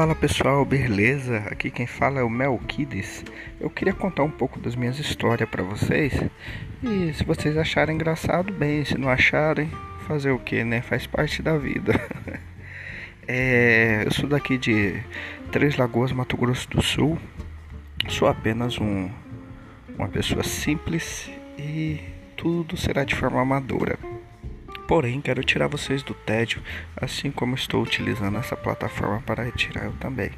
Fala pessoal, beleza? Aqui quem fala é o Melquides. Eu queria contar um pouco das minhas histórias para vocês. E se vocês acharem engraçado, bem. Se não acharem, fazer o que, né? Faz parte da vida. é, eu sou daqui de Três Lagoas, Mato Grosso do Sul. Sou apenas um, uma pessoa simples e tudo será de forma amadora. Porém, quero tirar vocês do tédio, assim como estou utilizando essa plataforma para retirar eu também.